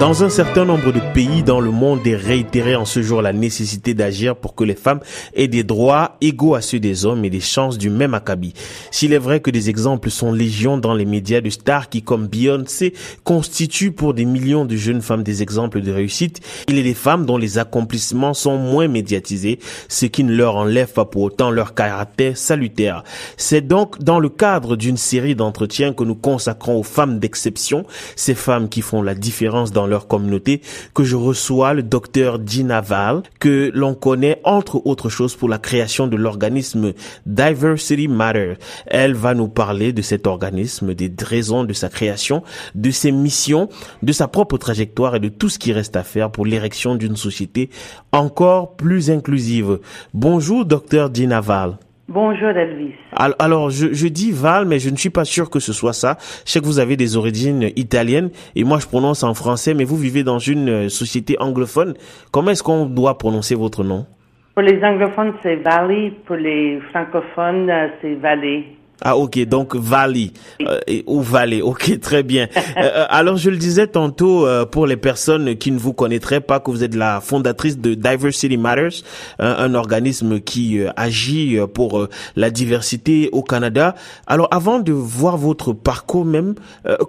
Dans un certain nombre de pays dans le monde est réitérée en ce jour la nécessité d'agir pour que les femmes aient des droits égaux à ceux des hommes et des chances du même acabit. S'il est vrai que des exemples sont légion dans les médias de stars qui, comme Beyoncé, constituent pour des millions de jeunes femmes des exemples de réussite, il est des femmes dont les accomplissements sont moins médiatisés, ce qui ne leur enlève pas pour autant leur caractère salutaire. C'est donc dans le cadre d'une série d'entretiens que nous consacrons aux femmes d'exception, ces femmes qui font la différence dans leur communauté que je reçois le docteur Gina Val, que l'on connaît entre autres choses pour la création de l'organisme Diversity Matter. Elle va nous parler de cet organisme, des raisons de sa création, de ses missions, de sa propre trajectoire et de tout ce qui reste à faire pour l'érection d'une société encore plus inclusive. Bonjour, docteur Gina Val. Bonjour Elvis. Alors, je, je, dis Val, mais je ne suis pas sûr que ce soit ça. Je sais que vous avez des origines italiennes et moi je prononce en français, mais vous vivez dans une euh, société anglophone. Comment est-ce qu'on doit prononcer votre nom? Pour les anglophones, c'est Valley. Pour les francophones, euh, c'est Valley. Ah ok, donc Valley euh, ou Valley, ok, très bien. Euh, alors je le disais tantôt euh, pour les personnes qui ne vous connaîtraient pas que vous êtes la fondatrice de Diversity Matters, un, organisme qui agit pour la diversité au Canada. Alors avant de voir votre parcours même,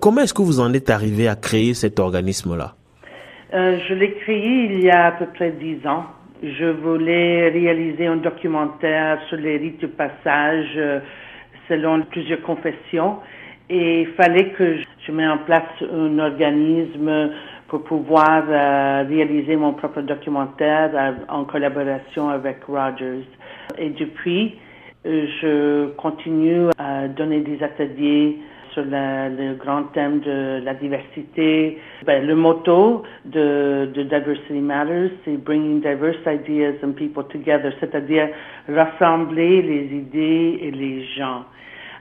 comment est-ce que vous en êtes arrivé à créer cet organisme-là? Je l'ai créé il y a à peu près dix ans. Je voulais réaliser un documentaire sur les rites de passage selon plusieurs confessions. Et il fallait que je mette en place un organisme pour pouvoir euh, réaliser mon propre documentaire euh, en collaboration avec Rogers. Et depuis, euh, je continue à donner des ateliers sur le grand thème de la diversité. Ben, le motto de, de Diversity Matters, c'est Bringing Diverse Ideas and People Together, c'est-à-dire rassembler les idées et les gens.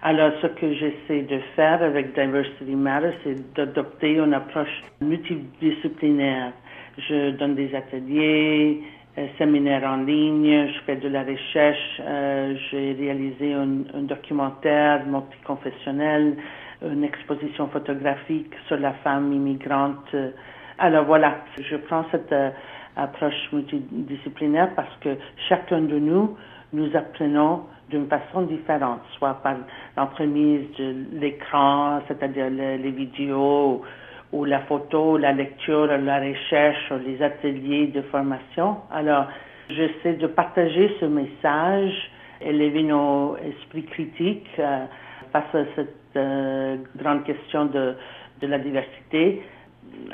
Alors, ce que j'essaie de faire avec Diversity Matters, c'est d'adopter une approche multidisciplinaire. Je donne des ateliers, euh, séminaires en ligne, je fais de la recherche, euh, j'ai réalisé un, un documentaire multiconfessionnel, une exposition photographique sur la femme immigrante. Alors voilà, je prends cette euh, approche multidisciplinaire parce que chacun de nous, nous apprenons d'une façon différente, soit par l'entremise de l'écran, c'est-à-dire les, vidéos, ou la photo, la lecture, la recherche, les ateliers de formation. Alors, j'essaie de partager ce message, élever nos esprits critiques euh, face à cette euh, grande question de, la diversité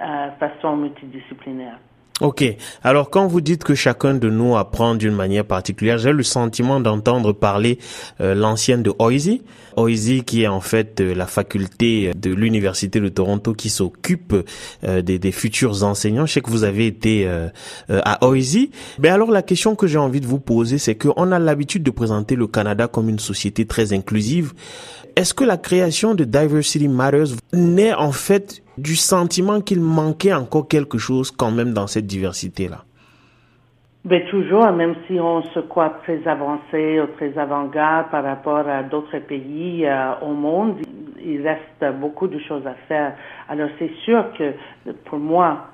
euh, façon multidisciplinaire. Ok. Alors, quand vous dites que chacun de nous apprend d'une manière particulière, j'ai le sentiment d'entendre parler euh, l'ancienne de Oisy. Oisy qui est en fait euh, la faculté de l'Université de Toronto qui s'occupe euh, des, des, futurs enseignants. Je sais que vous avez été à Oisy. Mais alors, la question que j'ai envie de vous poser, c'est qu'on a l'habitude de présenter le Canada comme une société très inclusive. Est-ce que la création de Diversity Matters naît en fait du sentiment qu'il manquait encore quelque chose quand même dans cette diversité-là ben, toujours, même si on se croit très avancé ou très avant-garde par rapport à d'autres pays euh, au monde, il reste beaucoup de choses à faire. Alors c'est sûr que pour moi,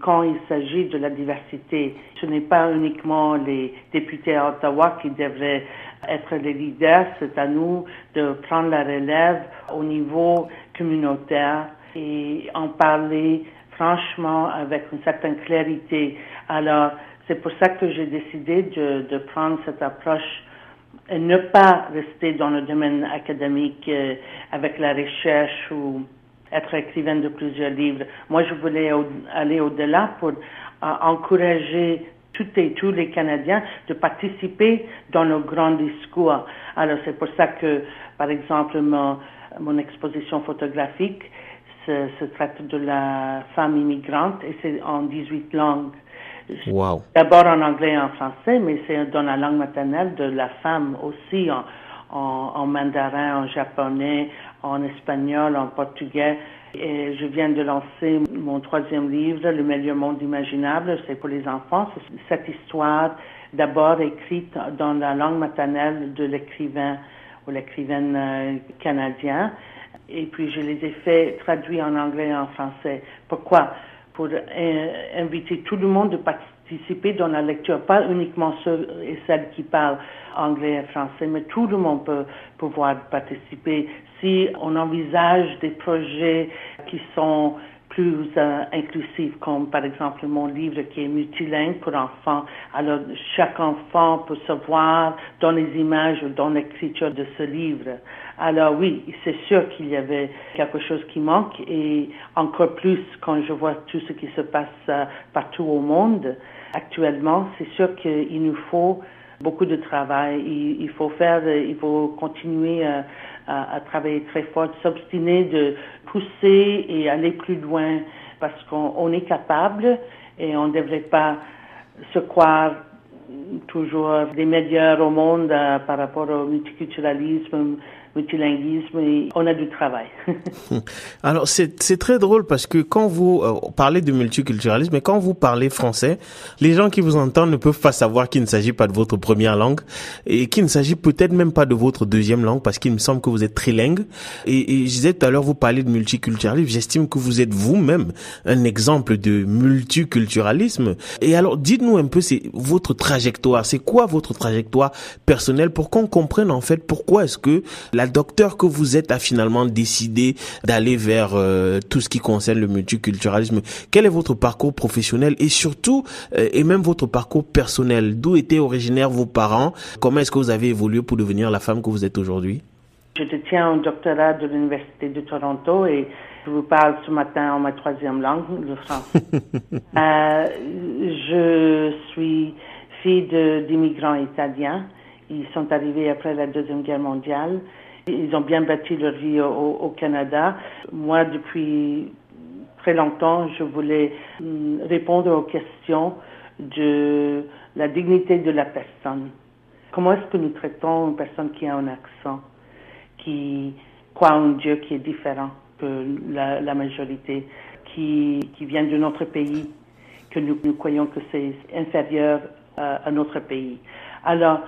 quand il s'agit de la diversité, ce n'est pas uniquement les députés à Ottawa qui devraient être les leaders, c'est à nous de prendre la relève au niveau communautaire et en parler franchement avec une certaine clarité. Alors, c'est pour ça que j'ai décidé de, prendre cette approche et ne pas rester dans le domaine académique euh, avec la recherche ou être écrivaine de plusieurs livres. Moi, je voulais aller au-delà pour euh, encourager toutes et tous les Canadiens de participer dans nos grands discours. Alors, c'est pour ça que, par exemple, mon exposition photographique, se, traite de la femme immigrante et c'est en 18 langues. Wow. D'abord en anglais et en français, mais c'est dans la langue maternelle de la femme aussi en, en, mandarin, en japonais, en espagnol, en portugais. Et je viens de lancer mon troisième livre, Le meilleur monde imaginable. C'est pour les enfants. C'est cette histoire d'abord écrite dans la langue maternelle de l'écrivain ou l'écrivaine euh, canadien. Et puis je les ai fait traduire en anglais et en français. Pourquoi? Pour euh, inviter tout le monde de participer dans la lecture, pas uniquement ceux et celles qui parlent anglais et français, mais tout le monde peut pouvoir participer. Si on envisage des projets qui sont plus euh, inclusif, comme par exemple mon livre qui est multilingue pour enfants. Alors, chaque enfant peut se voir dans les images ou dans l'écriture de ce livre. Alors oui, c'est sûr qu'il y avait quelque chose qui manque et encore plus quand je vois tout ce qui se passe euh, partout au monde actuellement, c'est sûr qu'il nous faut beaucoup de travail. Il, faut faire, il faut continuer à, à travailler très fort, s'obstiner de pousser et aller plus loin parce qu'on est capable et on ne devrait pas se croire toujours des meilleurs au monde euh, par rapport au multiculturalisme, multilinguisme et on a du travail. Alors c'est très drôle parce que quand vous euh, parlez de multiculturalisme et quand vous parlez français, les gens qui vous entendent ne peuvent pas savoir qu'il ne s'agit pas de votre première langue et qu'il ne s'agit peut-être même pas de votre deuxième langue parce qu'il me semble que vous êtes trilingue. Et, je disais tout à l'heure, vous parlez de multiculturalisme, j'estime que vous êtes vous-même un exemple de multiculturalisme. Et alors dites-nous un peu c'est votre trajectoire, c'est quoi votre trajectoire personnelle pour qu'on comprenne en fait pourquoi est-ce que la docteur que vous êtes a finalement décidé d'aller vers euh, tout ce qui concerne le multiculturalisme. Quel est votre parcours professionnel et surtout, euh, et même votre parcours personnel? D'où étaient originaires vos parents? Comment est-ce que vous avez évolué pour devenir la femme que vous êtes aujourd'hui? Je tiens un doctorat de l'Université de Toronto et je vous parle ce matin en ma troisième langue, le français. euh, je suis fille d'immigrants italiens. Ils sont arrivés après la Deuxième Guerre mondiale. Ils ont bien bâti leur vie au, Canada. Moi, depuis très longtemps, je voulais hum, répondre aux questions de la dignité de la personne. Comment est-ce que nous traitons une personne qui a un accent, qui croit en Dieu qui est différent que la, majorité, qui, vient d'un autre pays, que nous, croyons que c'est inférieur à notre pays? Alors,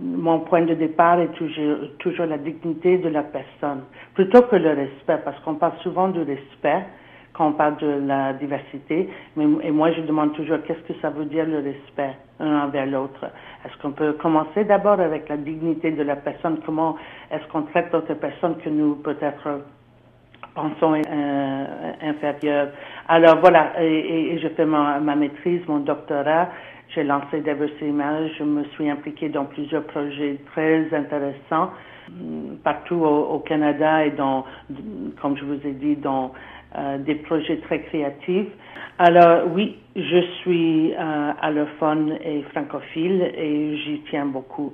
mon point de départ est toujours, toujours la dignité de la personne, plutôt que le respect, parce qu'on parle souvent du respect quand on parle de la diversité, mais, et moi je demande toujours qu'est-ce que ça veut dire le respect un envers l'autre? Est-ce qu'on peut commencer d'abord avec la dignité de la personne, comment est-ce qu'on traite d'autres personnes que nous peut-être pensons euh, inférieures? Alors voilà, et, et, je fais ma, ma maîtrise, mon doctorat j'ai lancé Diversity Images, je me suis impliquée dans plusieurs projets très intéressants mm, partout au, Canada et dans, comme je vous ai dit, dans euh, des projets très créatifs. Alors oui, je suis euh, allophone et francophile et j'y tiens beaucoup.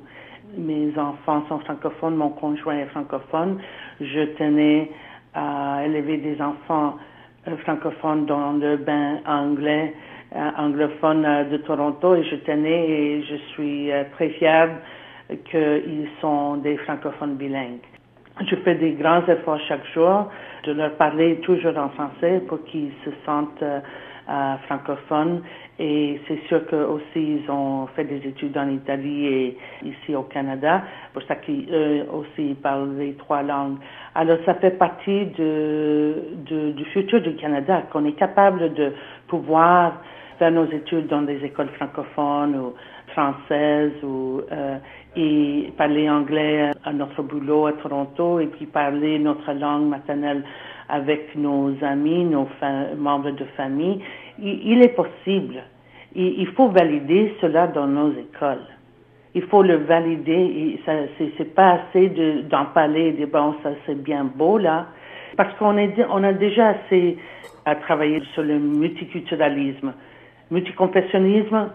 Mes enfants sont francophones, mon conjoint est francophone. Je tenais à élever des enfants euh, francophones dans le bain anglais anglophone euh, de Toronto et je tenais et je suis euh, très fière qu'ils sont des francophones bilingues. Je fais des grands efforts chaque jour de leur parler toujours en français pour qu'ils se sentent francophones et c'est sûr qu'eux aussi ils ont fait des études en Italie et ici au Canada, pour ça qu'eux aussi parlent les trois langues. Alors ça fait partie de, de, du futur du Canada, qu'on est capable de pouvoir faire nos études dans des écoles francophones ou françaises ou euh, et parler anglais à notre boulot à Toronto et puis parler notre langue maternelle avec nos amis, nos membres de famille. Il, est possible. Il, faut valider cela dans nos écoles. Il faut le valider. C'est pas assez d'en parler et de bon, ça c'est bien beau là, parce qu'on on a déjà assez à travailler sur le multiculturalisme. Multiconfessionnisme,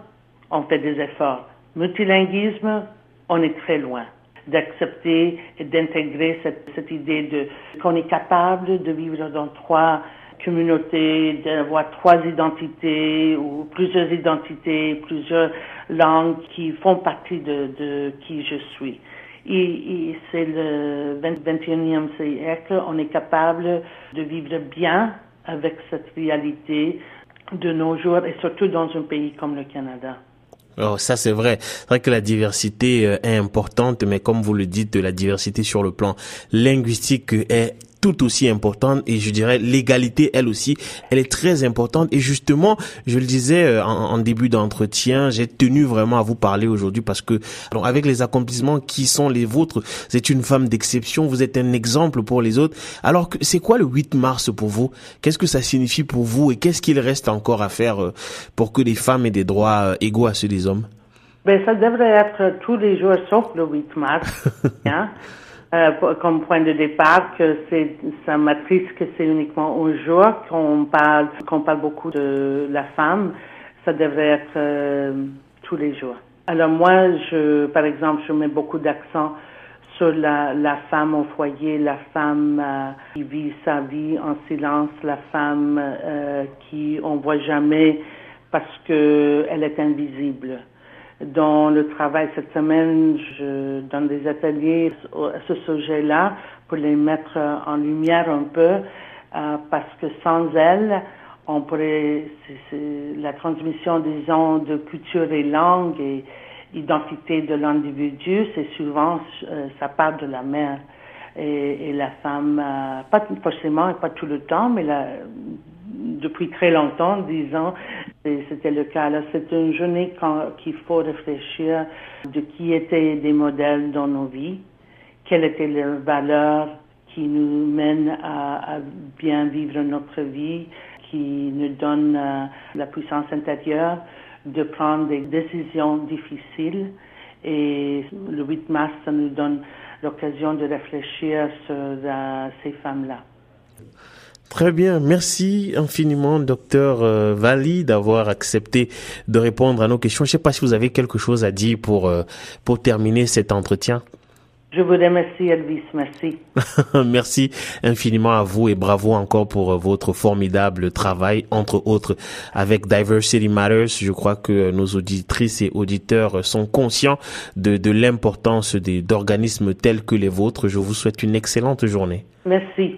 on fait des efforts. Multilinguisme, on est très loin d'accepter et d'intégrer cette, idée de qu'on est capable de vivre dans trois communautés, d'avoir trois identités ou plusieurs identités, plusieurs langues qui font partie de qui je suis. Et, c'est le 21e siècle, on est capable de vivre bien avec cette réalité de nos jours et surtout dans un pays comme le Canada. Oh, ça c'est vrai. C'est vrai que la diversité euh, est importante, mais comme vous le dites, la diversité sur le plan linguistique est tout aussi importante et je dirais l'égalité elle aussi elle est très importante et justement je le disais euh, en, début d'entretien j'ai tenu vraiment à vous parler aujourd'hui parce que alors avec les accomplissements qui sont les vôtres vous êtes une femme d'exception vous êtes un exemple pour les autres alors que c'est quoi le 8 mars pour vous? Qu'est-ce que ça signifie pour vous et qu'est-ce qu'il reste encore à faire euh, pour que les femmes aient des droits euh, égaux à ceux des hommes? Ben, ça devrait être tous les jours sauf le 8 mars. hein? Euh, comme point de départ que c'est ça m'attriste que c'est uniquement un jour qu'on parle qu'on parle beaucoup de la femme. Ça devrait être euh, tous les jours. Alors moi je par exemple je mets beaucoup d'accent sur la, la femme au foyer la femme euh, qui vit sa vie en silence la femme qui on voit jamais parce que elle est invisible dans le travail cette semaine, je donne des ateliers à ce sujet-là pour les mettre en lumière un peu, euh, parce que sans elles, on pourrait, c'est, la transmission, disons, de culture et langue et identité de l'individu, c'est souvent, euh, ça part de la mère. Et, et la femme, euh, pas forcément et pas tout le temps, mais la, depuis très longtemps, disons, c'était le cas. Alors, c'est une journée qu'il faut réfléchir de qui étaient des modèles dans nos vies, quelles étaient leurs valeurs qui nous mènent à, bien vivre notre vie, qui nous donnent euh, la puissance intérieure de prendre des décisions difficiles. Et le 8 mars, ça nous donne l'occasion de réfléchir sur euh, ces femmes-là. Très bien, merci infiniment, docteur euh, Vali, d'avoir accepté de répondre à nos questions. Je ne sais pas si vous avez quelque chose à dire pour euh, pour terminer cet entretien. Je vous remercie, Elvis. Merci. merci infiniment à vous et bravo encore pour euh, votre formidable travail, entre autres avec Diversity Matters. Je crois que nos auditrices et auditeurs sont conscients de, de l'importance d'organismes tels que les vôtres. Je vous souhaite une excellente journée. Merci.